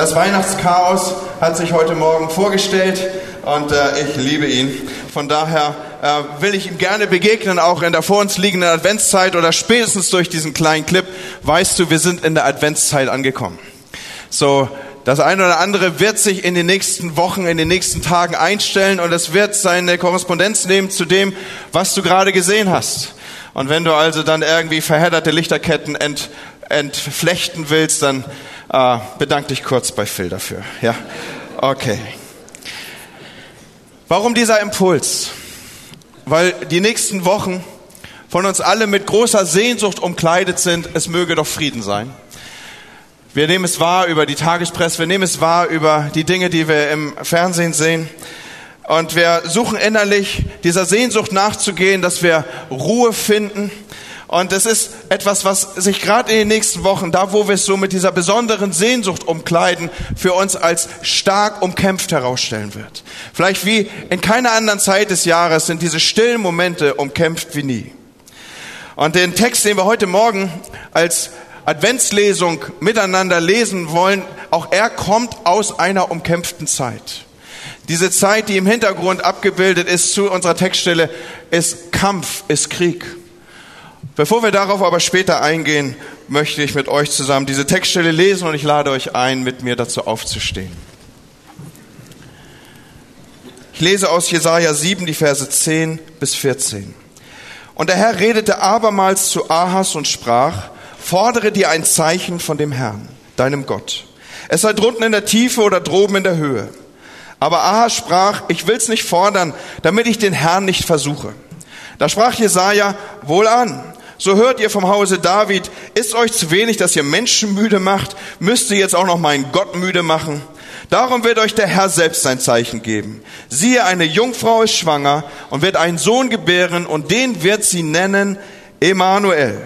das Weihnachtschaos hat sich heute Morgen vorgestellt und äh, ich liebe ihn. Von daher äh, will ich ihm gerne begegnen, auch in der vor uns liegenden Adventszeit oder spätestens durch diesen kleinen Clip. Weißt du, wir sind in der Adventszeit angekommen. So, das eine oder andere wird sich in den nächsten Wochen, in den nächsten Tagen einstellen und es wird seine Korrespondenz nehmen zu dem, was du gerade gesehen hast. Und wenn du also dann irgendwie verhedderte Lichterketten ent, entflechten willst, dann äh, bedank dich kurz bei Phil dafür. Ja, okay. Warum dieser Impuls? Weil die nächsten Wochen von uns alle mit großer Sehnsucht umkleidet sind, es möge doch Frieden sein. Wir nehmen es wahr über die Tagespresse, wir nehmen es wahr über die Dinge, die wir im Fernsehen sehen. Und wir suchen innerlich dieser Sehnsucht nachzugehen, dass wir Ruhe finden. Und es ist etwas, was sich gerade in den nächsten Wochen, da wo wir es so mit dieser besonderen Sehnsucht umkleiden, für uns als stark umkämpft herausstellen wird. Vielleicht wie in keiner anderen Zeit des Jahres sind diese stillen Momente umkämpft wie nie. Und den Text, den wir heute Morgen als Adventslesung miteinander lesen wollen, auch er kommt aus einer umkämpften Zeit. Diese Zeit, die im Hintergrund abgebildet ist zu unserer Textstelle, ist Kampf, ist Krieg. Bevor wir darauf aber später eingehen, möchte ich mit euch zusammen diese Textstelle lesen und ich lade euch ein, mit mir dazu aufzustehen. Ich lese aus Jesaja 7 die Verse 10 bis 14. Und der Herr redete abermals zu Ahas und sprach, Fordere dir ein Zeichen von dem Herrn, deinem Gott. Es sei drunten in der Tiefe oder droben in der Höhe. Aber Ahas sprach, ich will's nicht fordern, damit ich den Herrn nicht versuche. Da sprach Jesaja, wohl an. So hört ihr vom Hause David, ist euch zu wenig, dass ihr Menschen müde macht, müsst ihr jetzt auch noch meinen Gott müde machen. Darum wird euch der Herr selbst sein Zeichen geben. Siehe, eine Jungfrau ist schwanger und wird einen Sohn gebären und den wird sie nennen Emanuel.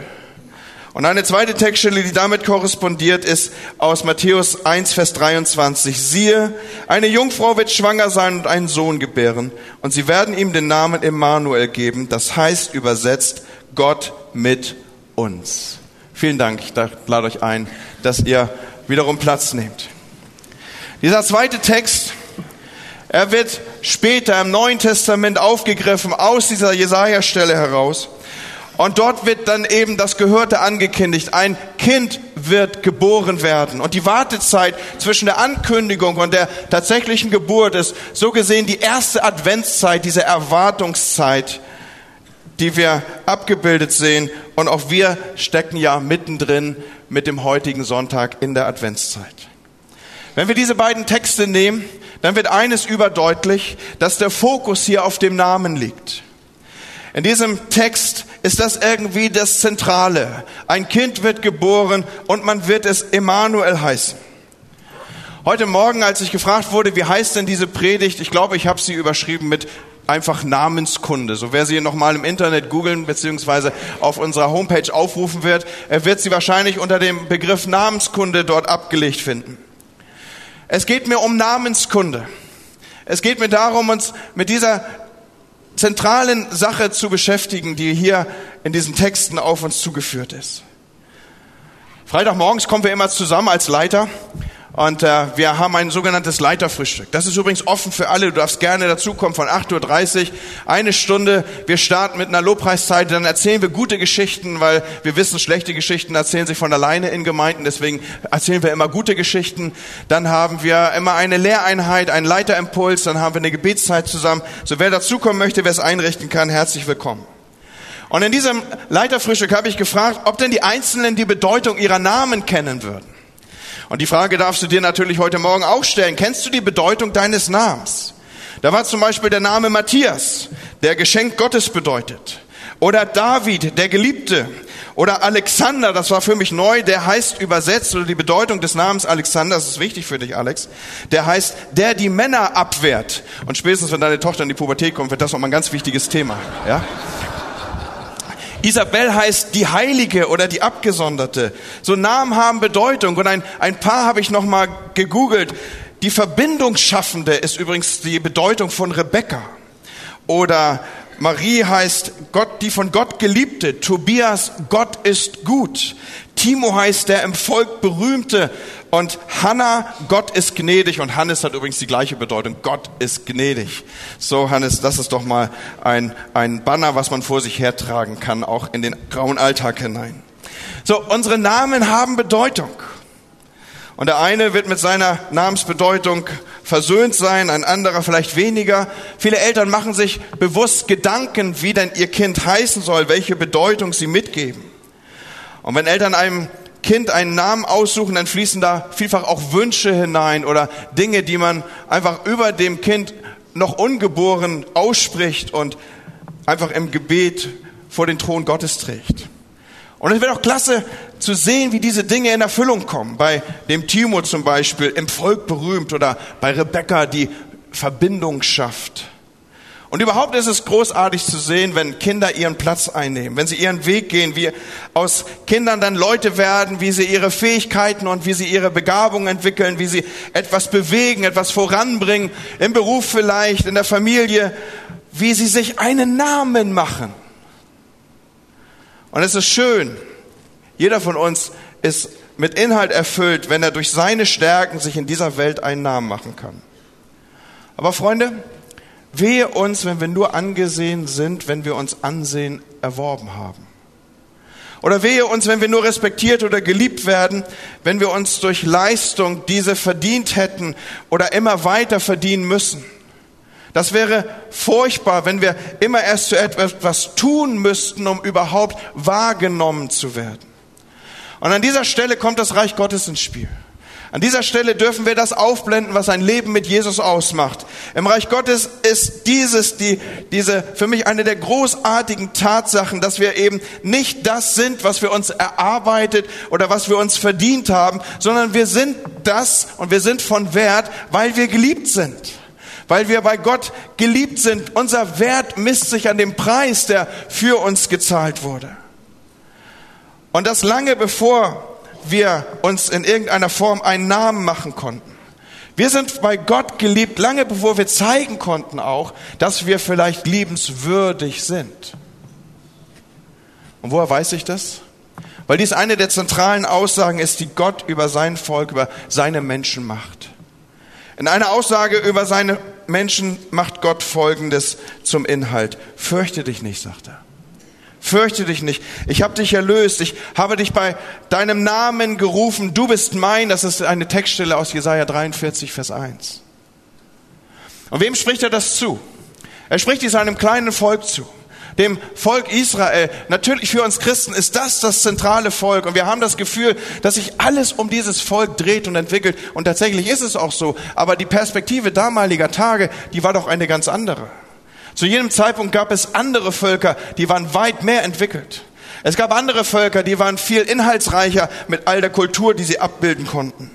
Und eine zweite Textstelle, die damit korrespondiert, ist aus Matthäus 1, Vers 23. Siehe, eine Jungfrau wird schwanger sein und einen Sohn gebären. Und sie werden ihm den Namen Emmanuel geben. Das heißt übersetzt Gott mit uns. Vielen Dank. Ich lade euch ein, dass ihr wiederum Platz nehmt. Dieser zweite Text, er wird später im Neuen Testament aufgegriffen aus dieser Jesaja-Stelle heraus. Und dort wird dann eben das Gehörte angekündigt. Ein Kind wird geboren werden. Und die Wartezeit zwischen der Ankündigung und der tatsächlichen Geburt ist so gesehen die erste Adventszeit, diese Erwartungszeit, die wir abgebildet sehen. Und auch wir stecken ja mittendrin mit dem heutigen Sonntag in der Adventszeit. Wenn wir diese beiden Texte nehmen, dann wird eines überdeutlich, dass der Fokus hier auf dem Namen liegt. In diesem Text ist das irgendwie das Zentrale. Ein Kind wird geboren und man wird es Emanuel heißen. Heute Morgen, als ich gefragt wurde, wie heißt denn diese Predigt, ich glaube, ich habe sie überschrieben mit einfach Namenskunde. So wer sie nochmal im Internet googeln beziehungsweise auf unserer Homepage aufrufen wird, er wird sie wahrscheinlich unter dem Begriff Namenskunde dort abgelegt finden. Es geht mir um Namenskunde. Es geht mir darum, uns mit dieser zentralen Sache zu beschäftigen, die hier in diesen Texten auf uns zugeführt ist. Freitagmorgens kommen wir immer zusammen als Leiter und äh, wir haben ein sogenanntes Leiterfrühstück. Das ist übrigens offen für alle. Du darfst gerne dazukommen von 8.30 Uhr. Eine Stunde. Wir starten mit einer Lobpreiszeit. Dann erzählen wir gute Geschichten, weil wir wissen, schlechte Geschichten erzählen sich von alleine in Gemeinden. Deswegen erzählen wir immer gute Geschichten. Dann haben wir immer eine Lehreinheit, einen Leiterimpuls. Dann haben wir eine Gebetszeit zusammen. So wer dazukommen möchte, wer es einrichten kann, herzlich willkommen. Und in diesem Leiterfrühstück habe ich gefragt, ob denn die Einzelnen die Bedeutung ihrer Namen kennen würden. Und die Frage darfst du dir natürlich heute Morgen auch stellen. Kennst du die Bedeutung deines Namens? Da war zum Beispiel der Name Matthias, der Geschenk Gottes bedeutet. Oder David, der Geliebte. Oder Alexander, das war für mich neu, der heißt übersetzt, oder die Bedeutung des Namens Alexander, das ist wichtig für dich, Alex, der heißt, der die Männer abwehrt. Und spätestens, wenn deine Tochter in die Pubertät kommt, wird das nochmal ein ganz wichtiges Thema. Ja? Isabel heißt die Heilige oder die Abgesonderte. So Namen haben Bedeutung. Und ein, ein paar habe ich noch mal gegoogelt. Die Verbindungsschaffende ist übrigens die Bedeutung von Rebecca. Oder Marie heißt Gott, die von Gott geliebte. Tobias, Gott ist gut. Timo heißt der im Volk berühmte. Und Hannah, Gott ist gnädig. Und Hannes hat übrigens die gleiche Bedeutung. Gott ist gnädig. So, Hannes, das ist doch mal ein, ein Banner, was man vor sich hertragen kann, auch in den grauen Alltag hinein. So, unsere Namen haben Bedeutung. Und der eine wird mit seiner Namensbedeutung versöhnt sein, ein anderer vielleicht weniger. Viele Eltern machen sich bewusst Gedanken, wie denn ihr Kind heißen soll, welche Bedeutung sie mitgeben. Und wenn Eltern einem Kind einen Namen aussuchen, dann fließen da vielfach auch Wünsche hinein oder Dinge, die man einfach über dem Kind noch ungeboren ausspricht und einfach im Gebet vor den Thron Gottes trägt. Und es wird auch klasse zu sehen, wie diese Dinge in Erfüllung kommen. Bei dem Timo zum Beispiel, im Volk berühmt oder bei Rebecca, die Verbindung schafft. Und überhaupt ist es großartig zu sehen, wenn Kinder ihren Platz einnehmen, wenn sie ihren Weg gehen, wie aus Kindern dann Leute werden, wie sie ihre Fähigkeiten und wie sie ihre Begabung entwickeln, wie sie etwas bewegen, etwas voranbringen, im Beruf vielleicht, in der Familie, wie sie sich einen Namen machen. Und es ist schön, jeder von uns ist mit Inhalt erfüllt, wenn er durch seine Stärken sich in dieser Welt einen Namen machen kann. Aber Freunde, wehe uns, wenn wir nur angesehen sind, wenn wir uns Ansehen erworben haben. Oder wehe uns, wenn wir nur respektiert oder geliebt werden, wenn wir uns durch Leistung diese verdient hätten oder immer weiter verdienen müssen. Das wäre furchtbar, wenn wir immer erst zu etwas tun müssten, um überhaupt wahrgenommen zu werden. Und an dieser Stelle kommt das Reich Gottes ins Spiel. An dieser Stelle dürfen wir das aufblenden, was ein Leben mit Jesus ausmacht. Im Reich Gottes ist dieses, die, diese, für mich eine der großartigen Tatsachen, dass wir eben nicht das sind, was wir uns erarbeitet oder was wir uns verdient haben, sondern wir sind das und wir sind von Wert, weil wir geliebt sind weil wir bei Gott geliebt sind. Unser Wert misst sich an dem Preis, der für uns gezahlt wurde. Und das lange bevor wir uns in irgendeiner Form einen Namen machen konnten. Wir sind bei Gott geliebt, lange bevor wir zeigen konnten auch, dass wir vielleicht liebenswürdig sind. Und woher weiß ich das? Weil dies eine der zentralen Aussagen ist, die Gott über sein Volk, über seine Menschen macht. In einer Aussage über seine Menschen macht Gott Folgendes zum Inhalt. Fürchte dich nicht, sagt er. Fürchte dich nicht. Ich habe dich erlöst. Ich habe dich bei deinem Namen gerufen. Du bist mein. Das ist eine Textstelle aus Jesaja 43, Vers 1. Und wem spricht er das zu? Er spricht dies einem kleinen Volk zu dem Volk Israel. Natürlich für uns Christen ist das das zentrale Volk und wir haben das Gefühl, dass sich alles um dieses Volk dreht und entwickelt und tatsächlich ist es auch so. Aber die Perspektive damaliger Tage, die war doch eine ganz andere. Zu jedem Zeitpunkt gab es andere Völker, die waren weit mehr entwickelt. Es gab andere Völker, die waren viel inhaltsreicher mit all der Kultur, die sie abbilden konnten.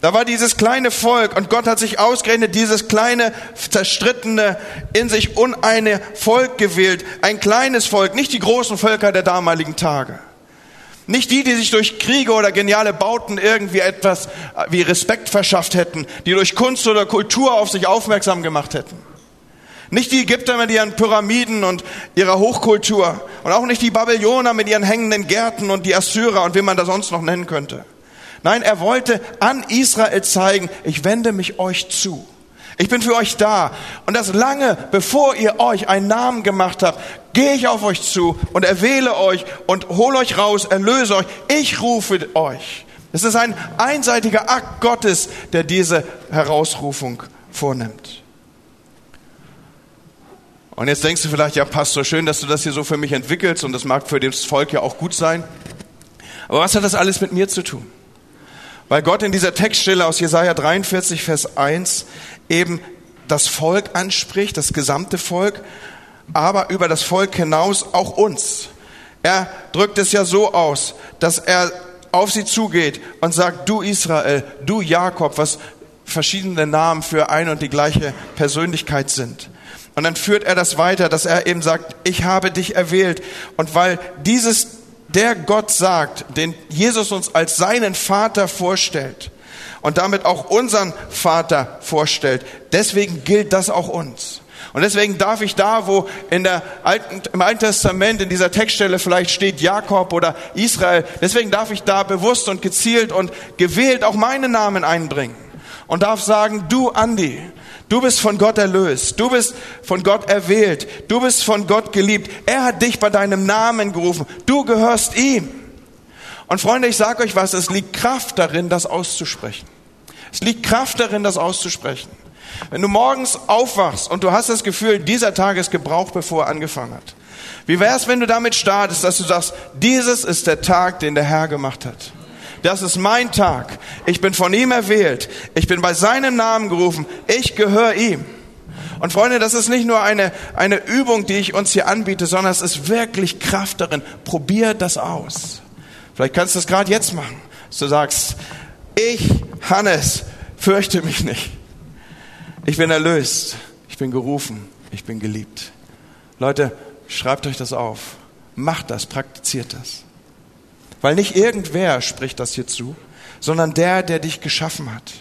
Da war dieses kleine Volk und Gott hat sich ausgerechnet dieses kleine, zerstrittene, in sich uneine Volk gewählt. Ein kleines Volk, nicht die großen Völker der damaligen Tage. Nicht die, die sich durch Kriege oder geniale Bauten irgendwie etwas äh, wie Respekt verschafft hätten, die durch Kunst oder Kultur auf sich aufmerksam gemacht hätten. Nicht die Ägypter mit ihren Pyramiden und ihrer Hochkultur und auch nicht die Babylonier mit ihren hängenden Gärten und die Assyrer und wie man das sonst noch nennen könnte. Nein, er wollte an Israel zeigen, ich wende mich euch zu. Ich bin für euch da. Und das lange, bevor ihr euch einen Namen gemacht habt, gehe ich auf euch zu und erwähle euch und hole euch raus, erlöse euch. Ich rufe euch. Es ist ein einseitiger Akt Gottes, der diese Herausrufung vornimmt. Und jetzt denkst du vielleicht, ja, Pastor, schön, dass du das hier so für mich entwickelst und das mag für das Volk ja auch gut sein. Aber was hat das alles mit mir zu tun? Weil Gott in dieser Textstelle aus Jesaja 43, Vers 1 eben das Volk anspricht, das gesamte Volk, aber über das Volk hinaus auch uns. Er drückt es ja so aus, dass er auf sie zugeht und sagt, du Israel, du Jakob, was verschiedene Namen für ein und die gleiche Persönlichkeit sind. Und dann führt er das weiter, dass er eben sagt, ich habe dich erwählt. Und weil dieses der Gott sagt, den Jesus uns als seinen Vater vorstellt und damit auch unseren Vater vorstellt, deswegen gilt das auch uns. Und deswegen darf ich da, wo in der Alten, im Alten Testament in dieser Textstelle vielleicht steht Jakob oder Israel, deswegen darf ich da bewusst und gezielt und gewählt auch meinen Namen einbringen und darf sagen, du Andi, du bist von Gott erlöst, du bist von Gott erwählt, du bist von Gott geliebt. Er hat dich bei deinem Namen gerufen, du gehörst ihm. Und Freunde, ich sage euch was, es liegt Kraft darin, das auszusprechen. Es liegt Kraft darin, das auszusprechen. Wenn du morgens aufwachst und du hast das Gefühl, dieser Tag ist gebraucht, bevor er angefangen hat. Wie wär's, wenn du damit startest, dass du sagst, dieses ist der Tag, den der Herr gemacht hat. Das ist mein Tag. Ich bin von ihm erwählt. Ich bin bei seinem Namen gerufen. Ich gehöre ihm. Und Freunde, das ist nicht nur eine, eine Übung, die ich uns hier anbiete, sondern es ist wirklich Kraft darin. Probier das aus. Vielleicht kannst du es gerade jetzt machen. Dass du sagst, ich, Hannes, fürchte mich nicht. Ich bin erlöst. Ich bin gerufen. Ich bin geliebt. Leute, schreibt euch das auf. Macht das, praktiziert das. Weil nicht irgendwer spricht das hier zu, sondern der, der dich geschaffen hat.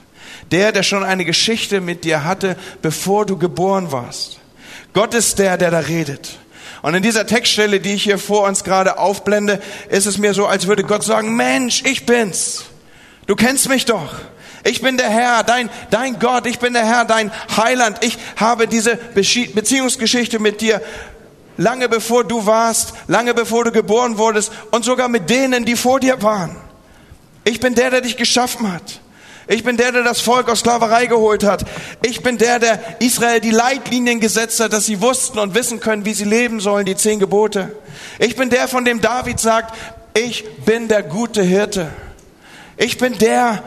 Der, der schon eine Geschichte mit dir hatte, bevor du geboren warst. Gott ist der, der da redet. Und in dieser Textstelle, die ich hier vor uns gerade aufblende, ist es mir so, als würde Gott sagen, Mensch, ich bin's. Du kennst mich doch. Ich bin der Herr, dein, dein Gott, ich bin der Herr, dein Heiland. Ich habe diese Beziehungsgeschichte mit dir lange bevor du warst, lange bevor du geboren wurdest und sogar mit denen, die vor dir waren. Ich bin der, der dich geschaffen hat. Ich bin der, der das Volk aus Sklaverei geholt hat. Ich bin der, der Israel die Leitlinien gesetzt hat, dass sie wussten und wissen können, wie sie leben sollen, die zehn Gebote. Ich bin der, von dem David sagt, ich bin der gute Hirte. Ich bin der,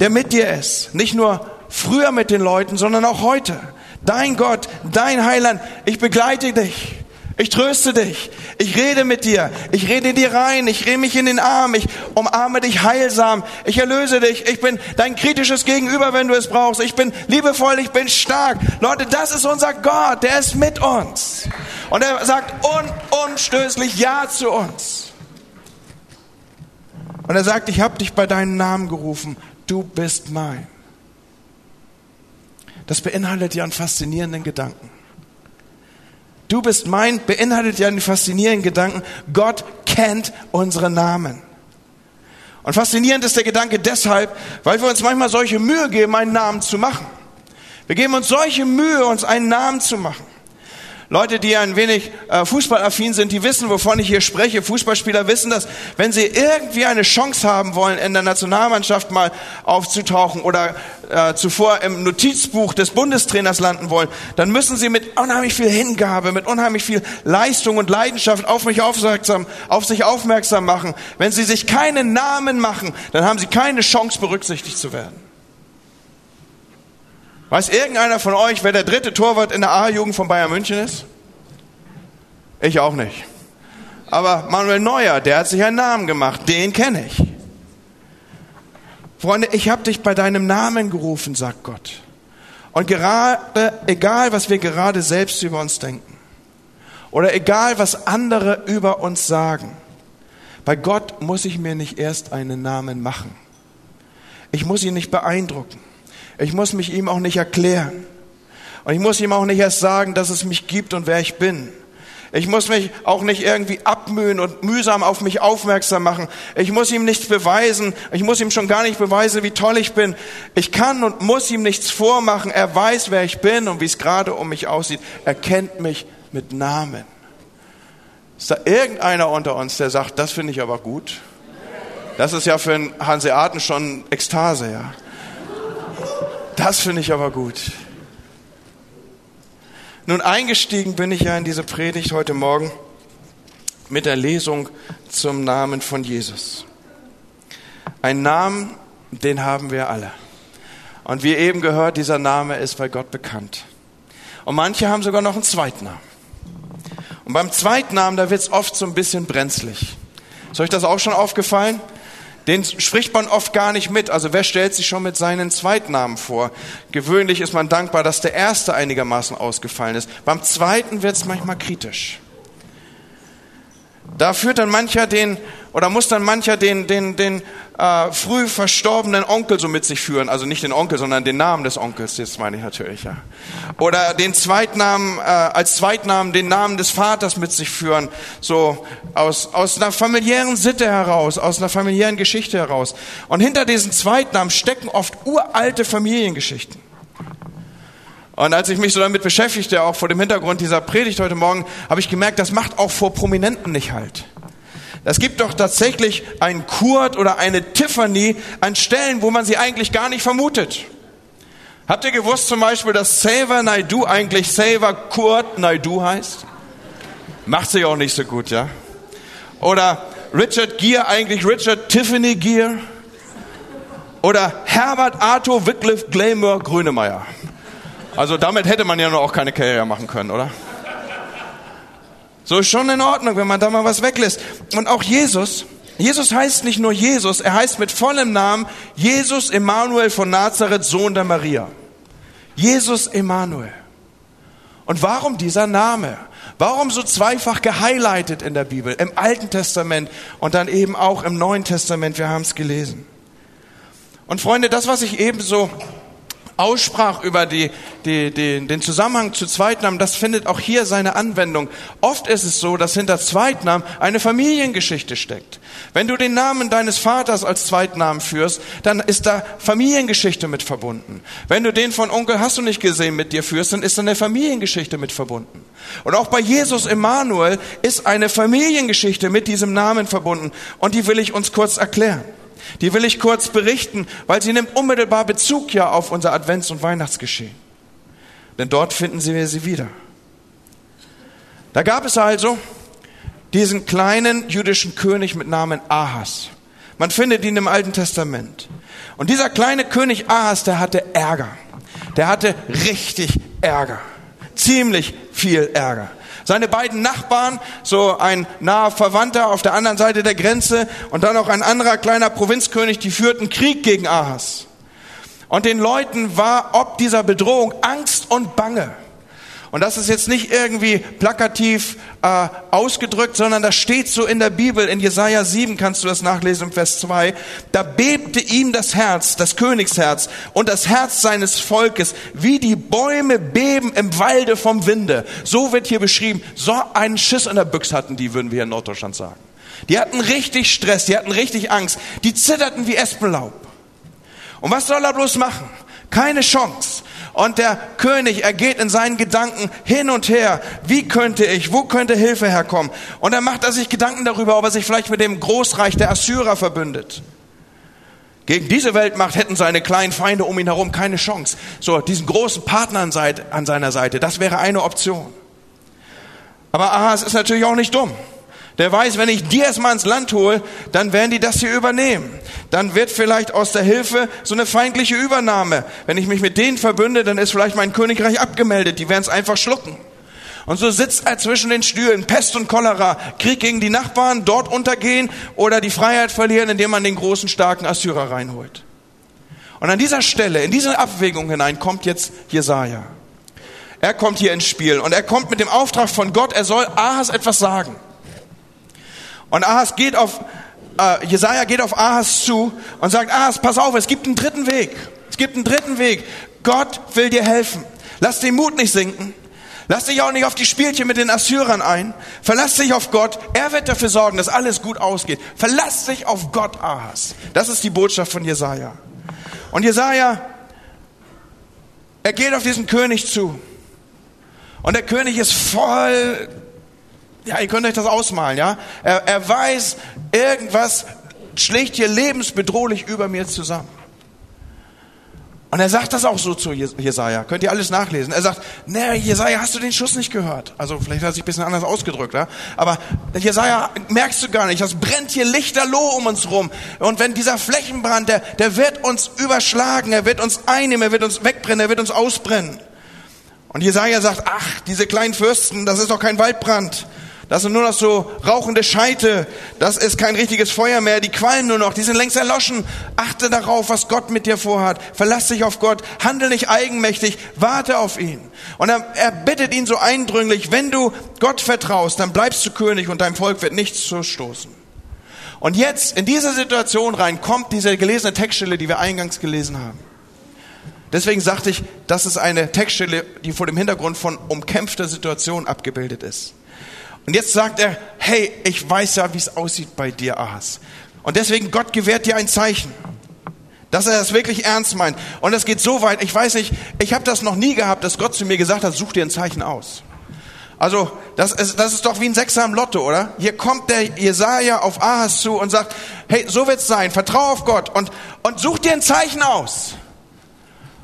der mit dir ist. Nicht nur früher mit den Leuten, sondern auch heute. Dein Gott, dein Heiland, ich begleite dich. Ich tröste dich. Ich rede mit dir. Ich rede dir rein. Ich rede mich in den Arm. Ich umarme dich heilsam. Ich erlöse dich. Ich bin dein kritisches Gegenüber, wenn du es brauchst. Ich bin liebevoll. Ich bin stark. Leute, das ist unser Gott. Der ist mit uns. Und er sagt unumstößlich Ja zu uns. Und er sagt, ich habe dich bei deinem Namen gerufen. Du bist mein. Das beinhaltet ja einen faszinierenden Gedanken. Du bist mein, beinhaltet ja den faszinierenden Gedanken, Gott kennt unsere Namen. Und faszinierend ist der Gedanke deshalb, weil wir uns manchmal solche Mühe geben, einen Namen zu machen. Wir geben uns solche Mühe, uns einen Namen zu machen. Leute, die ein wenig äh, fußballaffin sind, die wissen, wovon ich hier spreche. Fußballspieler wissen das. Wenn sie irgendwie eine Chance haben wollen, in der Nationalmannschaft mal aufzutauchen oder äh, zuvor im Notizbuch des Bundestrainers landen wollen, dann müssen sie mit unheimlich viel Hingabe, mit unheimlich viel Leistung und Leidenschaft auf mich aufmerksam, auf sich aufmerksam machen. Wenn sie sich keinen Namen machen, dann haben sie keine Chance, berücksichtigt zu werden. Weiß irgendeiner von euch, wer der dritte Torwart in der A-Jugend von Bayern München ist? Ich auch nicht. Aber Manuel Neuer, der hat sich einen Namen gemacht, den kenne ich. Freunde, ich habe dich bei deinem Namen gerufen, sagt Gott. Und gerade, egal was wir gerade selbst über uns denken, oder egal was andere über uns sagen, bei Gott muss ich mir nicht erst einen Namen machen. Ich muss ihn nicht beeindrucken. Ich muss mich ihm auch nicht erklären. Und ich muss ihm auch nicht erst sagen, dass es mich gibt und wer ich bin. Ich muss mich auch nicht irgendwie abmühen und mühsam auf mich aufmerksam machen. Ich muss ihm nichts beweisen. Ich muss ihm schon gar nicht beweisen, wie toll ich bin. Ich kann und muss ihm nichts vormachen. Er weiß, wer ich bin und wie es gerade um mich aussieht. Er kennt mich mit Namen. Ist da irgendeiner unter uns, der sagt, das finde ich aber gut? Das ist ja für einen Hanseaten schon Ekstase, ja. Das finde ich aber gut. Nun, eingestiegen bin ich ja in diese Predigt heute Morgen mit der Lesung zum Namen von Jesus. Ein Namen, den haben wir alle. Und wie eben gehört, dieser Name ist bei Gott bekannt. Und manche haben sogar noch einen Zweitnamen. Und beim Zweitnamen, da wird es oft so ein bisschen brenzlig. Ist euch das auch schon aufgefallen? Den spricht man oft gar nicht mit. Also wer stellt sich schon mit seinen Zweitnamen vor? Gewöhnlich ist man dankbar, dass der erste einigermaßen ausgefallen ist. Beim zweiten wird es manchmal kritisch. Da führt dann mancher den, oder muss dann mancher den, den, den äh, früh verstorbenen Onkel so mit sich führen. Also nicht den Onkel, sondern den Namen des Onkels, das meine ich natürlich, ja. Oder den Zweitnamen, äh, als Zweitnamen den Namen des Vaters mit sich führen. So aus, aus einer familiären Sitte heraus, aus einer familiären Geschichte heraus. Und hinter diesen Zweitnamen stecken oft uralte Familiengeschichten. Und als ich mich so damit beschäftigte, auch vor dem Hintergrund dieser Predigt heute Morgen, habe ich gemerkt, das macht auch vor Prominenten nicht halt. Es gibt doch tatsächlich einen Kurt oder eine Tiffany an Stellen, wo man sie eigentlich gar nicht vermutet. Habt ihr gewusst zum Beispiel, dass Saver Naidu eigentlich Saver Kurt Naidu heißt? Macht sich auch nicht so gut, ja? Oder Richard Gere eigentlich Richard Tiffany Gere? Oder Herbert Arthur Wycliffe Glamour Grönemeyer? Also damit hätte man ja noch auch keine Karriere machen können, oder? So ist schon in Ordnung, wenn man da mal was weglässt. Und auch Jesus, Jesus heißt nicht nur Jesus, er heißt mit vollem Namen Jesus Emmanuel von Nazareth, Sohn der Maria. Jesus Emmanuel. Und warum dieser Name? Warum so zweifach gehighlightet in der Bibel, im Alten Testament und dann eben auch im Neuen Testament? Wir haben es gelesen. Und Freunde, das, was ich eben so aussprach über die, die, die, den Zusammenhang zu Zweitnamen, das findet auch hier seine Anwendung. Oft ist es so, dass hinter Zweitnamen eine Familiengeschichte steckt. Wenn du den Namen deines Vaters als Zweitnamen führst, dann ist da Familiengeschichte mit verbunden. Wenn du den von Onkel hast du nicht gesehen mit dir führst, dann ist da eine Familiengeschichte mit verbunden. Und auch bei Jesus Emmanuel ist eine Familiengeschichte mit diesem Namen verbunden. Und die will ich uns kurz erklären. Die will ich kurz berichten, weil sie nimmt unmittelbar Bezug ja auf unser Advents- und Weihnachtsgeschehen. Denn dort finden wir sie wieder. Da gab es also diesen kleinen jüdischen König mit Namen Ahas. Man findet ihn im Alten Testament. Und dieser kleine König Ahas, der hatte Ärger. Der hatte richtig Ärger. Ziemlich viel Ärger. Seine beiden Nachbarn, so ein naher Verwandter auf der anderen Seite der Grenze und dann noch ein anderer kleiner Provinzkönig, die führten Krieg gegen Ahas. Und den Leuten war ob dieser Bedrohung Angst und Bange. Und das ist jetzt nicht irgendwie plakativ äh, ausgedrückt, sondern das steht so in der Bibel. In Jesaja 7 kannst du das nachlesen im Vers 2. Da bebte ihm das Herz, das Königsherz und das Herz seines Volkes, wie die Bäume beben im Walde vom Winde. So wird hier beschrieben. So einen Schiss in der Büchse hatten die, würden wir in Norddeutschland sagen. Die hatten richtig Stress, die hatten richtig Angst. Die zitterten wie Espenlaub. Und was soll er bloß machen? Keine Chance. Und der König, er geht in seinen Gedanken hin und her. Wie könnte ich, wo könnte Hilfe herkommen? Und dann macht er sich Gedanken darüber, ob er sich vielleicht mit dem Großreich der Assyrer verbündet. Gegen diese Weltmacht hätten seine kleinen Feinde um ihn herum keine Chance. So, diesen großen Partner an seiner Seite, das wäre eine Option. Aber Ahas ist natürlich auch nicht dumm. Der weiß, wenn ich die erstmal ins Land hole, dann werden die das hier übernehmen. Dann wird vielleicht aus der Hilfe so eine feindliche Übernahme. Wenn ich mich mit denen verbünde, dann ist vielleicht mein Königreich abgemeldet. Die werden es einfach schlucken. Und so sitzt er zwischen den Stühlen, Pest und Cholera, Krieg gegen die Nachbarn, dort untergehen oder die Freiheit verlieren, indem man den großen, starken Assyrer reinholt. Und an dieser Stelle, in diese Abwägung hinein, kommt jetzt Jesaja. Er kommt hier ins Spiel und er kommt mit dem Auftrag von Gott, er soll Ahas etwas sagen. Und Ahas geht auf, äh, Jesaja geht auf Ahas zu und sagt, Ahas, pass auf, es gibt einen dritten Weg. Es gibt einen dritten Weg. Gott will dir helfen. Lass den Mut nicht sinken. Lass dich auch nicht auf die Spielchen mit den Assyrern ein. Verlass dich auf Gott. Er wird dafür sorgen, dass alles gut ausgeht. Verlass dich auf Gott, Ahas. Das ist die Botschaft von Jesaja. Und Jesaja, er geht auf diesen König zu. Und der König ist voll ja, ihr könnt euch das ausmalen, ja? Er, er weiß, irgendwas schlägt hier lebensbedrohlich über mir zusammen. Und er sagt das auch so zu Jesaja. Könnt ihr alles nachlesen. Er sagt, ne, Jesaja, hast du den Schuss nicht gehört? Also, vielleicht hat er sich ein bisschen anders ausgedrückt, ja? Aber Jesaja, merkst du gar nicht, das brennt hier lichterloh um uns rum. Und wenn dieser Flächenbrand, der, der wird uns überschlagen, er wird uns einnehmen, er wird uns wegbrennen, er wird uns ausbrennen. Und Jesaja sagt, ach, diese kleinen Fürsten, das ist doch kein Waldbrand. Das sind nur noch so rauchende Scheite. Das ist kein richtiges Feuer mehr. Die qualmen nur noch. Die sind längst erloschen. Achte darauf, was Gott mit dir vorhat. Verlass dich auf Gott. Handel nicht eigenmächtig. Warte auf ihn. Und er, er bittet ihn so eindringlich, wenn du Gott vertraust, dann bleibst du König und dein Volk wird nichts zu stoßen. Und jetzt in diese Situation rein kommt diese gelesene Textstelle, die wir eingangs gelesen haben. Deswegen sagte ich, das ist eine Textstelle, die vor dem Hintergrund von umkämpfter Situation abgebildet ist. Und jetzt sagt er, hey, ich weiß ja, wie es aussieht bei dir, Ahas. Und deswegen, Gott gewährt dir ein Zeichen, dass er das wirklich ernst meint. Und es geht so weit, ich weiß nicht, ich habe das noch nie gehabt, dass Gott zu mir gesagt hat, such dir ein Zeichen aus. Also, das ist, das ist doch wie ein Sechser im Lotto, oder? Hier kommt der Jesaja auf Ahas zu und sagt, hey, so wird's sein, vertrau auf Gott und, und such dir ein Zeichen aus.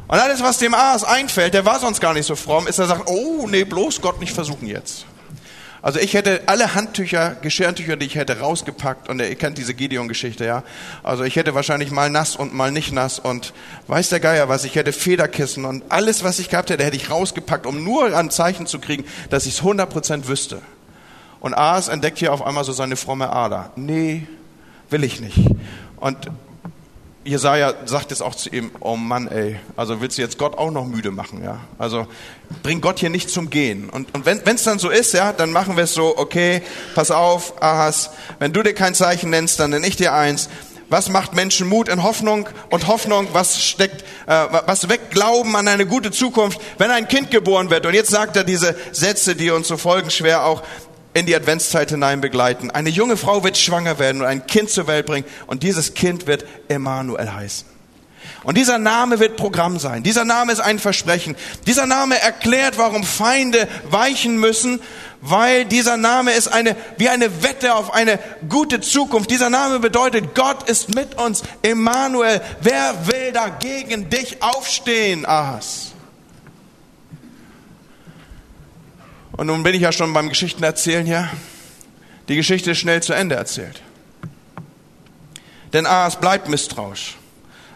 Und alles, was dem Ahas einfällt, der war sonst gar nicht so fromm, ist, er sagt, oh, nee, bloß Gott nicht versuchen jetzt. Also ich hätte alle Handtücher, Geschirrtücher, die ich hätte rausgepackt und ihr kennt diese Gideon-Geschichte, ja. Also ich hätte wahrscheinlich mal nass und mal nicht nass und weiß der Geier was, ich hätte Federkissen und alles, was ich gehabt hätte, hätte ich rausgepackt, um nur ein Zeichen zu kriegen, dass ich es 100% wüsste. Und Aas entdeckt hier auf einmal so seine fromme Ader. Nee, will ich nicht. Und Jesaja sagt jetzt auch zu ihm, oh Mann, ey, also willst du jetzt Gott auch noch müde machen, ja? Also bring Gott hier nicht zum Gehen. Und, und wenn es dann so ist, ja, dann machen wir es so, okay, pass auf, Ahas, wenn du dir kein Zeichen nennst, dann nenne ich dir eins. Was macht Menschen Mut in Hoffnung und Hoffnung? Was steckt, äh, was weckt Glauben an eine gute Zukunft, wenn ein Kind geboren wird? Und jetzt sagt er diese Sätze, die uns so folgen, schwer auch in die Adventszeit hinein begleiten. Eine junge Frau wird schwanger werden und ein Kind zur Welt bringen und dieses Kind wird Emmanuel heißen. Und dieser Name wird Programm sein. Dieser Name ist ein Versprechen. Dieser Name erklärt, warum Feinde weichen müssen, weil dieser Name ist eine, wie eine Wette auf eine gute Zukunft. Dieser Name bedeutet, Gott ist mit uns. Emmanuel, wer will dagegen dich aufstehen, Ahas? Und nun bin ich ja schon beim Geschichtenerzählen hier. Die Geschichte ist schnell zu Ende erzählt. Denn Ahas bleibt misstrauisch.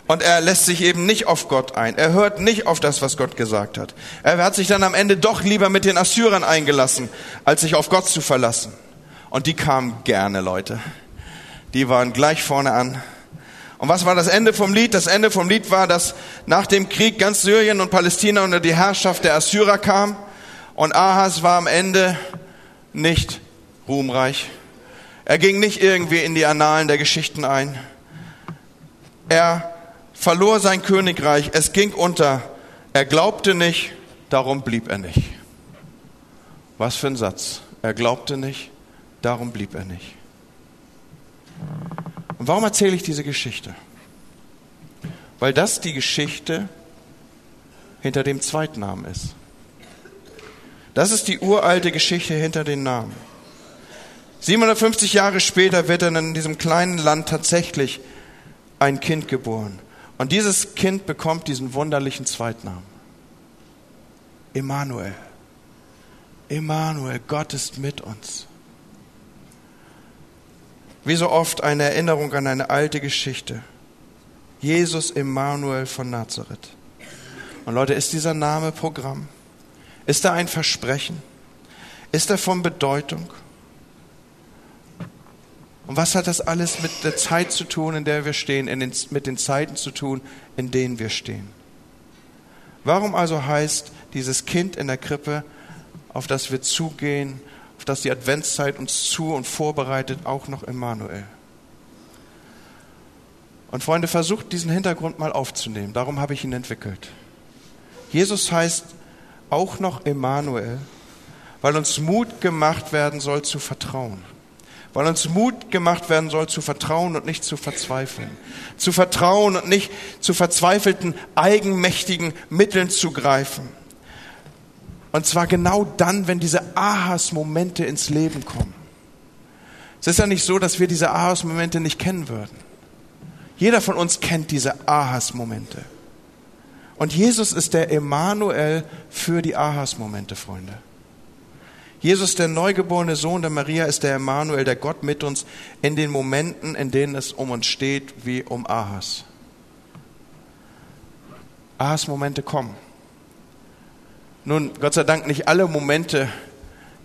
Und er lässt sich eben nicht auf Gott ein. Er hört nicht auf das, was Gott gesagt hat. Er hat sich dann am Ende doch lieber mit den Assyrern eingelassen, als sich auf Gott zu verlassen. Und die kamen gerne, Leute. Die waren gleich vorne an. Und was war das Ende vom Lied? Das Ende vom Lied war, dass nach dem Krieg ganz Syrien und Palästina unter die Herrschaft der Assyrer kam und Ahas war am Ende nicht ruhmreich. Er ging nicht irgendwie in die Annalen der Geschichten ein. Er verlor sein Königreich, es ging unter. Er glaubte nicht, darum blieb er nicht. Was für ein Satz. Er glaubte nicht, darum blieb er nicht. Und warum erzähle ich diese Geschichte? Weil das die Geschichte hinter dem Zweitnamen ist. Das ist die uralte Geschichte hinter den Namen. 750 Jahre später wird dann in diesem kleinen Land tatsächlich ein Kind geboren. Und dieses Kind bekommt diesen wunderlichen Zweitnamen. Emmanuel. Emmanuel, Gott ist mit uns. Wie so oft eine Erinnerung an eine alte Geschichte. Jesus Emmanuel von Nazareth. Und Leute, ist dieser Name Programm? Ist da ein Versprechen? Ist er von Bedeutung? Und was hat das alles mit der Zeit zu tun, in der wir stehen, den, mit den Zeiten zu tun, in denen wir stehen? Warum also heißt dieses Kind in der Krippe, auf das wir zugehen, auf das die Adventszeit uns zu und vorbereitet, auch noch Emmanuel? Und Freunde, versucht diesen Hintergrund mal aufzunehmen. Darum habe ich ihn entwickelt. Jesus heißt auch noch Emmanuel, weil uns Mut gemacht werden soll zu vertrauen. Weil uns Mut gemacht werden soll zu vertrauen und nicht zu verzweifeln. Zu vertrauen und nicht zu verzweifelten, eigenmächtigen Mitteln zu greifen. Und zwar genau dann, wenn diese Ahas-Momente ins Leben kommen. Es ist ja nicht so, dass wir diese Ahas-Momente nicht kennen würden. Jeder von uns kennt diese Ahas-Momente. Und Jesus ist der Emanuel für die Ahas-Momente, Freunde. Jesus, der neugeborene Sohn der Maria, ist der Emanuel, der Gott mit uns in den Momenten, in denen es um uns steht, wie um Ahas. Ahas-Momente kommen. Nun, Gott sei Dank nicht alle Momente,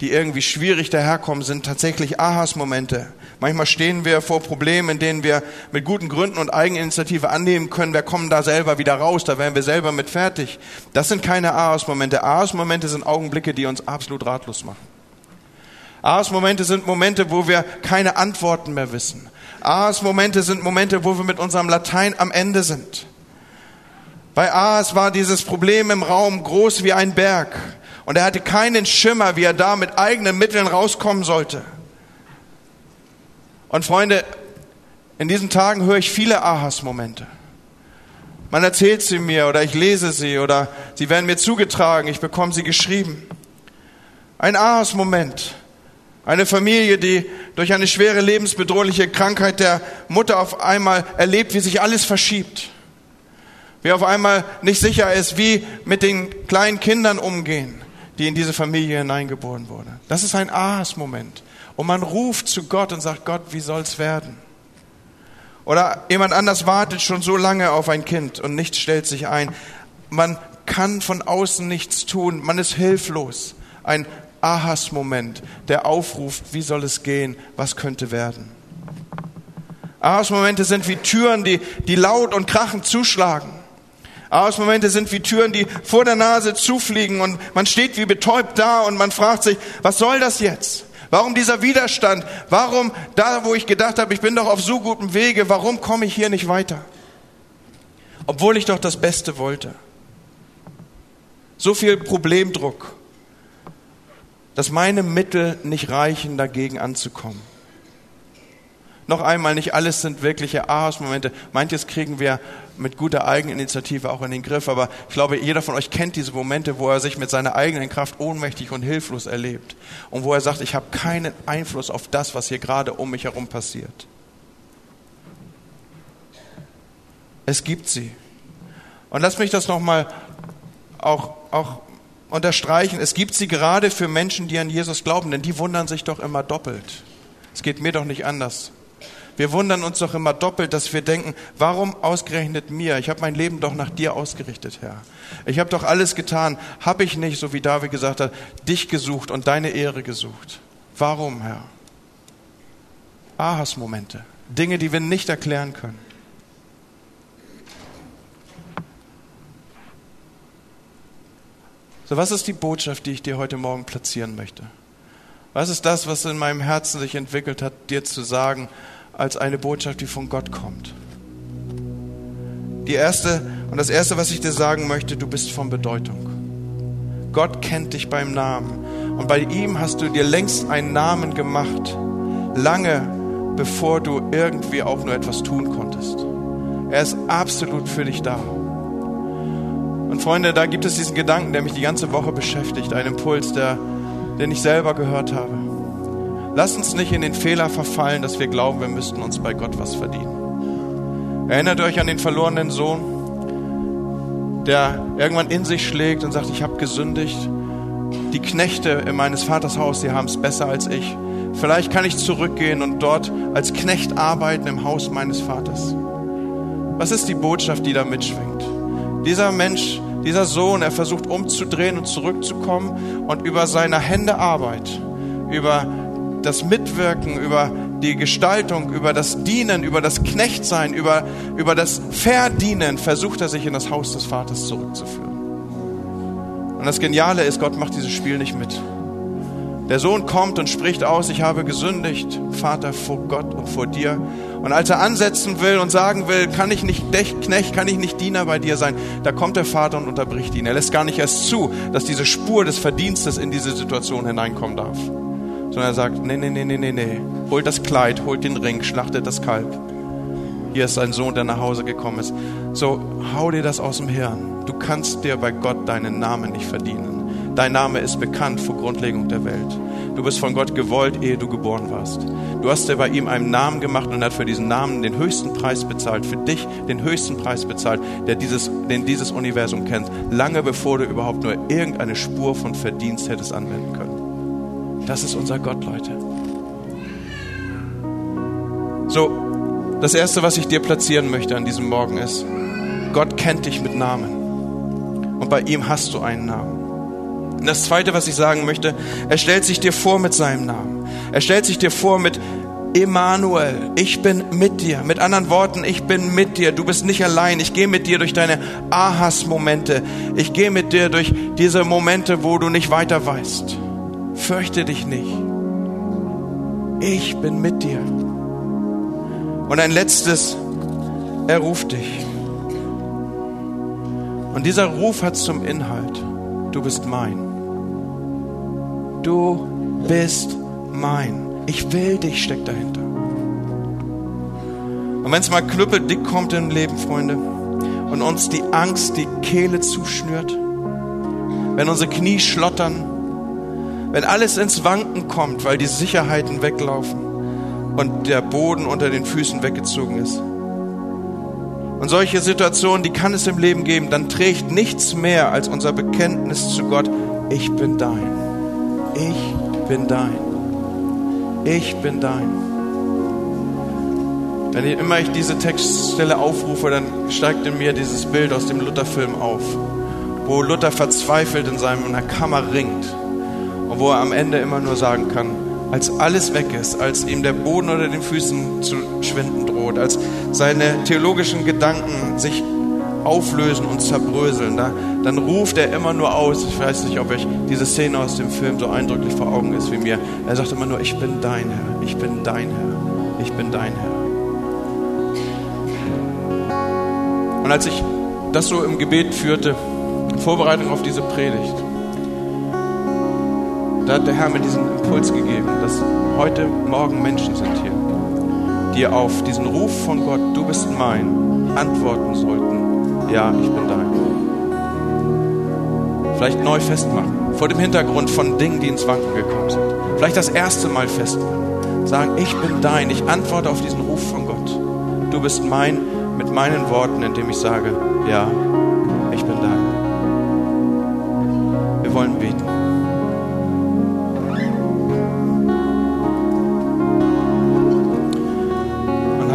die irgendwie schwierig daherkommen, sind tatsächlich Ahas-Momente. Manchmal stehen wir vor Problemen, in denen wir mit guten Gründen und Eigeninitiative annehmen können, wir kommen da selber wieder raus, da wären wir selber mit fertig. Das sind keine Ahas-Momente. Ahas-Momente sind Augenblicke, die uns absolut ratlos machen. Ahas-Momente sind Momente, wo wir keine Antworten mehr wissen. Ahas-Momente sind Momente, wo wir mit unserem Latein am Ende sind. Bei Ahas war dieses Problem im Raum groß wie ein Berg. Und er hatte keinen Schimmer, wie er da mit eigenen Mitteln rauskommen sollte. Und Freunde, in diesen Tagen höre ich viele Ahas-Momente. Man erzählt sie mir oder ich lese sie oder sie werden mir zugetragen, ich bekomme sie geschrieben. Ein Ahas-Moment. Eine Familie, die durch eine schwere lebensbedrohliche Krankheit der Mutter auf einmal erlebt, wie sich alles verschiebt. Wie auf einmal nicht sicher ist, wie mit den kleinen Kindern umgehen die in diese Familie hineingeboren wurde. Das ist ein Ahas-Moment. Und man ruft zu Gott und sagt, Gott, wie soll's werden? Oder jemand anders wartet schon so lange auf ein Kind und nichts stellt sich ein. Man kann von außen nichts tun. Man ist hilflos. Ein Ahas-Moment, der aufruft, wie soll es gehen? Was könnte werden? Ahas-Momente sind wie Türen, die, die laut und krachend zuschlagen. Aus-Momente sind wie Türen, die vor der Nase zufliegen und man steht wie betäubt da und man fragt sich, was soll das jetzt? Warum dieser Widerstand? Warum da, wo ich gedacht habe, ich bin doch auf so gutem Wege, warum komme ich hier nicht weiter? Obwohl ich doch das Beste wollte. So viel Problemdruck, dass meine Mittel nicht reichen, dagegen anzukommen. Noch einmal, nicht alles sind wirkliche Ahas-Momente. Manches kriegen wir mit guter Eigeninitiative auch in den Griff. Aber ich glaube, jeder von euch kennt diese Momente, wo er sich mit seiner eigenen Kraft ohnmächtig und hilflos erlebt. Und wo er sagt, ich habe keinen Einfluss auf das, was hier gerade um mich herum passiert. Es gibt sie. Und lass mich das nochmal auch, auch unterstreichen. Es gibt sie gerade für Menschen, die an Jesus glauben, denn die wundern sich doch immer doppelt. Es geht mir doch nicht anders. Wir wundern uns doch immer doppelt, dass wir denken, warum ausgerechnet mir? Ich habe mein Leben doch nach dir ausgerichtet, Herr. Ich habe doch alles getan. Habe ich nicht, so wie David gesagt hat, dich gesucht und deine Ehre gesucht? Warum, Herr? Ahas-Momente. Dinge, die wir nicht erklären können. So, was ist die Botschaft, die ich dir heute Morgen platzieren möchte? Was ist das, was in meinem Herzen sich entwickelt hat, dir zu sagen, als eine Botschaft, die von Gott kommt. Die erste und das erste, was ich dir sagen möchte, du bist von Bedeutung. Gott kennt dich beim Namen und bei ihm hast du dir längst einen Namen gemacht, lange bevor du irgendwie auch nur etwas tun konntest. Er ist absolut für dich da. Und Freunde, da gibt es diesen Gedanken, der mich die ganze Woche beschäftigt, einen Impuls, der, den ich selber gehört habe. Lass uns nicht in den Fehler verfallen, dass wir glauben, wir müssten uns bei Gott was verdienen. Erinnert euch an den verlorenen Sohn, der irgendwann in sich schlägt und sagt, ich habe gesündigt. Die Knechte in meines Vaters Haus, die haben es besser als ich. Vielleicht kann ich zurückgehen und dort als Knecht arbeiten im Haus meines Vaters. Was ist die Botschaft, die da mitschwingt? Dieser Mensch, dieser Sohn, er versucht umzudrehen und zurückzukommen und über seine Hände Arbeit, über das Mitwirken, über die Gestaltung, über das Dienen, über das Knechtsein, über, über das Verdienen versucht er sich in das Haus des Vaters zurückzuführen. Und das Geniale ist, Gott macht dieses Spiel nicht mit. Der Sohn kommt und spricht aus, ich habe gesündigt, Vater, vor Gott und vor dir. Und als er ansetzen will und sagen will, kann ich nicht Knecht, kann ich nicht Diener bei dir sein, da kommt der Vater und unterbricht ihn. Er lässt gar nicht erst zu, dass diese Spur des Verdienstes in diese Situation hineinkommen darf sondern er sagt, nee, nee, nee, nee, nee, nee, holt das Kleid, holt den Ring, schlachtet das Kalb. Hier ist ein Sohn, der nach Hause gekommen ist. So, hau dir das aus dem Hirn. Du kannst dir bei Gott deinen Namen nicht verdienen. Dein Name ist bekannt vor Grundlegung der Welt. Du bist von Gott gewollt, ehe du geboren warst. Du hast dir bei ihm einen Namen gemacht und hat für diesen Namen den höchsten Preis bezahlt. Für dich den höchsten Preis bezahlt, der dieses, den dieses Universum kennt. Lange bevor du überhaupt nur irgendeine Spur von Verdienst hättest anwenden können. Das ist unser Gott, Leute. So, das Erste, was ich dir platzieren möchte an diesem Morgen ist, Gott kennt dich mit Namen. Und bei ihm hast du einen Namen. Und das Zweite, was ich sagen möchte, er stellt sich dir vor mit seinem Namen. Er stellt sich dir vor mit Emanuel, ich bin mit dir. Mit anderen Worten, ich bin mit dir. Du bist nicht allein. Ich gehe mit dir durch deine Ahas-Momente. Ich gehe mit dir durch diese Momente, wo du nicht weiter weißt. Fürchte dich nicht. Ich bin mit dir. Und ein letztes, er ruft dich. Und dieser Ruf hat zum Inhalt, du bist mein. Du bist mein. Ich will dich, steckt dahinter. Und wenn es mal knüppeldick kommt im Leben, Freunde, und uns die Angst die Kehle zuschnürt, wenn unsere Knie schlottern, wenn alles ins Wanken kommt, weil die Sicherheiten weglaufen und der Boden unter den Füßen weggezogen ist. Und solche Situationen, die kann es im Leben geben, dann trägt nichts mehr als unser Bekenntnis zu Gott, ich bin dein. Ich bin dein ich bin dein. Wenn ich, immer ich diese Textstelle aufrufe, dann steigt in mir dieses Bild aus dem Luther-Film auf, wo Luther verzweifelt in seiner Kammer ringt wo er am Ende immer nur sagen kann, als alles weg ist, als ihm der Boden unter den Füßen zu schwinden droht, als seine theologischen Gedanken sich auflösen und zerbröseln, da, dann ruft er immer nur aus. Ich weiß nicht, ob euch diese Szene aus dem Film so eindrücklich vor Augen ist wie mir. Er sagt immer nur, ich bin dein Herr, ich bin dein Herr, ich bin dein Herr. Und als ich das so im Gebet führte, in Vorbereitung auf diese Predigt, da hat der Herr mir diesen Impuls gegeben, dass heute Morgen Menschen sind hier, die auf diesen Ruf von Gott, du bist mein, antworten sollten ja, ich bin dein. Vielleicht neu festmachen, vor dem Hintergrund von Dingen, die ins Wanken gekommen sind. Vielleicht das erste Mal festmachen. Sagen, ich bin dein, ich antworte auf diesen Ruf von Gott. Du bist mein mit meinen Worten, indem ich sage, ja, ich bin dein. Wir wollen beten.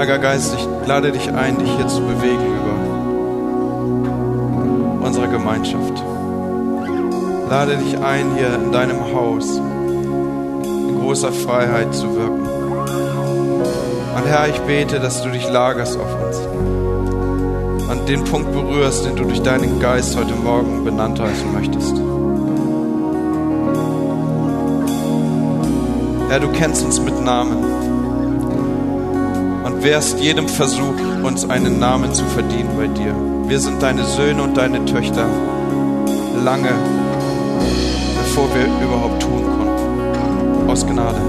Heiliger Geist, ich lade dich ein, dich hier zu bewegen über unserer Gemeinschaft. Lade dich ein, hier in deinem Haus in großer Freiheit zu wirken. Und Herr, ich bete, dass du dich lagerst auf uns und den Punkt berührst, den du durch deinen Geist heute Morgen benannt heißen möchtest. Herr, du kennst uns mit Namen und wehrst jedem Versuch, uns einen Namen zu verdienen bei dir. Wir sind deine Söhne und deine Töchter lange, bevor wir überhaupt tun konnten. Aus Gnade.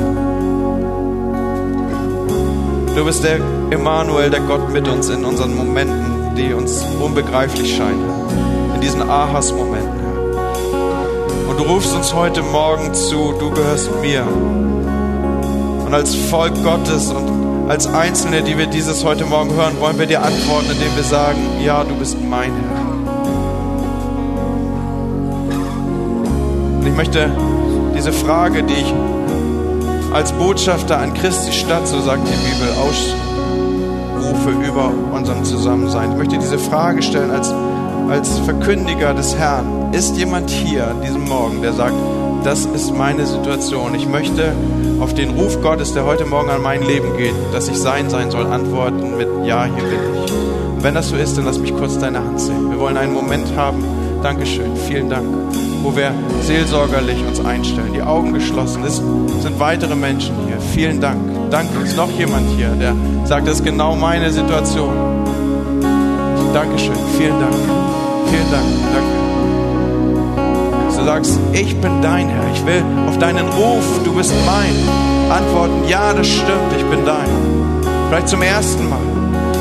Du bist der Emmanuel, der Gott mit uns in unseren Momenten, die uns unbegreiflich scheinen. In diesen Ahas-Momenten. Und du rufst uns heute Morgen zu, du gehörst mir. Und als Volk Gottes und als Einzelne, die wir dieses heute Morgen hören, wollen wir dir antworten, indem wir sagen, ja, du bist mein Herr. Und ich möchte diese Frage, die ich als Botschafter an Christi Stadt, so sagt die Bibel, ausrufe über unserem Zusammensein. Ich möchte diese Frage stellen als, als Verkündiger des Herrn. Ist jemand hier an diesem Morgen, der sagt, das ist meine Situation. Ich möchte auf den Ruf Gottes, der heute Morgen an mein Leben geht, dass ich sein sein soll, antworten mit Ja, hier bin ich. Und wenn das so ist, dann lass mich kurz deine Hand sehen. Wir wollen einen Moment haben, Dankeschön, vielen Dank, wo wir seelsorgerlich uns einstellen, die Augen geschlossen. Es sind weitere Menschen hier. Vielen Dank. Danke. Ist noch jemand hier, der sagt, das ist genau meine Situation. Dankeschön. Vielen Dank. Vielen Dank. Danke du sagst, ich bin dein Herr, ich will auf deinen Ruf, du bist mein, antworten, ja, das stimmt, ich bin dein. Vielleicht zum ersten Mal.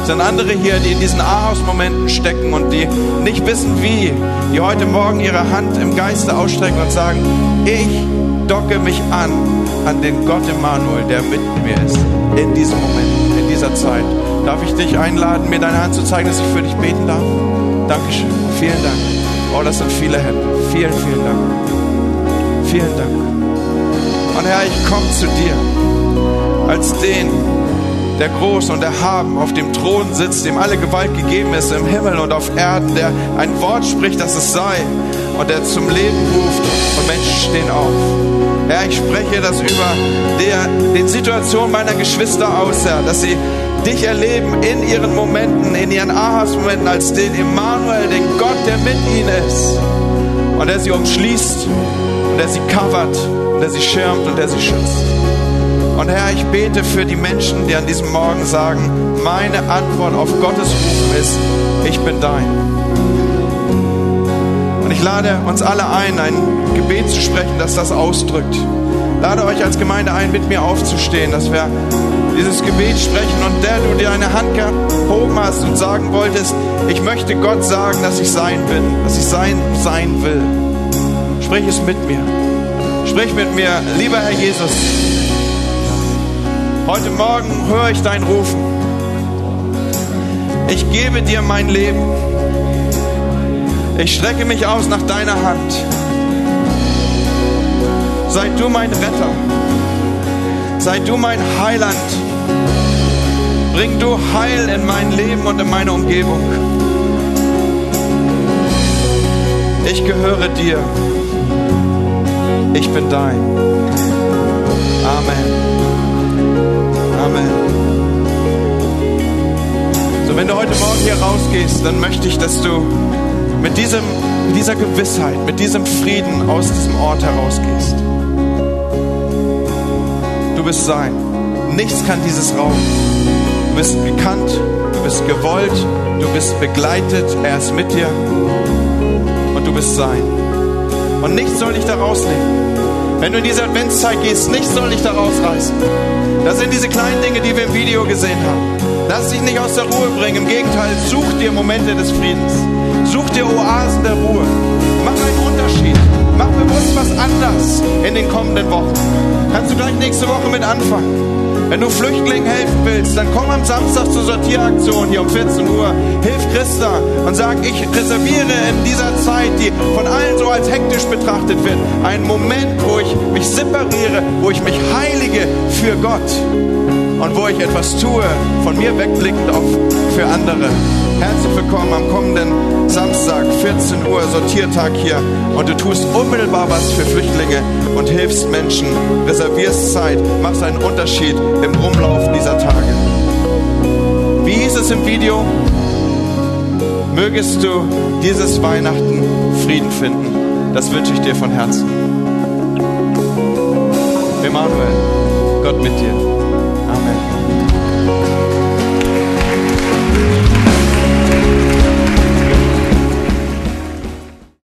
Es sind andere hier, die in diesen Ahaus-Momenten stecken und die nicht wissen wie, die heute Morgen ihre Hand im Geiste ausstrecken und sagen, ich docke mich an an den Gott Emmanuel, der mit mir ist, in diesem Moment, in dieser Zeit. Darf ich dich einladen, mir deine Hand zu zeigen, dass ich für dich beten darf? Dankeschön. Vielen Dank. Oh, das sind viele Hände. Vielen, vielen Dank. Vielen Dank. Und Herr, ich komme zu dir als den, der groß und erhaben auf dem Thron sitzt, dem alle Gewalt gegeben ist im Himmel und auf Erden, der ein Wort spricht, dass es sei. und der zum Leben ruft und Menschen stehen auf. Herr, ich spreche das über der, den Situationen meiner Geschwister aus, Herr, dass sie dich erleben in ihren Momenten, in ihren Ahas-Momenten als den Immanuel, den Gott, der mit ihnen ist und der sie umschließt und der sie covert und der sie schirmt und der sie schützt. Und Herr, ich bete für die Menschen, die an diesem Morgen sagen, meine Antwort auf Gottes Rufen ist, ich bin dein. Und ich lade uns alle ein, ein Gebet zu sprechen, das das ausdrückt. Lade euch als Gemeinde ein, mit mir aufzustehen, dass wir dieses Gebet sprechen und der du dir eine Hand gehoben hast und sagen wolltest, ich möchte Gott sagen, dass ich sein bin, dass ich sein sein will. Sprich es mit mir. Sprich mit mir, lieber Herr Jesus. Heute Morgen höre ich dein Rufen. Ich gebe dir mein Leben. Ich strecke mich aus nach deiner Hand. Sei du mein Retter. Sei du mein Heiland. Bring du Heil in mein Leben und in meine Umgebung. Ich gehöre dir. Ich bin dein. Amen. Amen. So, wenn du heute Morgen hier rausgehst, dann möchte ich, dass du mit, diesem, dieser Gewissheit, mit diesem Frieden aus diesem Ort herausgehst. Du bist sein. Nichts kann dieses rauben. Du bist gekannt, du bist gewollt, du bist begleitet, er ist mit dir und du bist sein. Und nichts soll dich da rausnehmen. Wenn du in diese Adventszeit gehst, nichts soll dich da rausreißen. Das sind diese kleinen Dinge, die wir im Video gesehen haben. Lass dich nicht aus der Ruhe bringen. Im Gegenteil, such dir Momente des Friedens. Such dir Oasen der Ruhe. Mach einen Unterschied. Mach bewusst was anders in den kommenden Wochen. Kannst du gleich nächste Woche mit anfangen. Wenn du Flüchtlingen helfen willst, dann komm am Samstag zur Sortieraktion hier um 14 Uhr. Hilf Christa und sag, ich reserviere in dieser Zeit, die von allen so als hektisch betrachtet wird, einen Moment, wo ich mich separiere, wo ich mich heilige für Gott und wo ich etwas tue, von mir wegblickend auf für andere. Herzlich willkommen am kommenden Samstag, 14 Uhr, Sortiertag hier. Und du tust unmittelbar was für Flüchtlinge und hilfst Menschen, reservierst Zeit, machst einen Unterschied im Rumlaufen dieser Tage. Wie hieß es im Video? Mögest du dieses Weihnachten Frieden finden. Das wünsche ich dir von Herzen. Emanuel, Gott mit dir. Amen.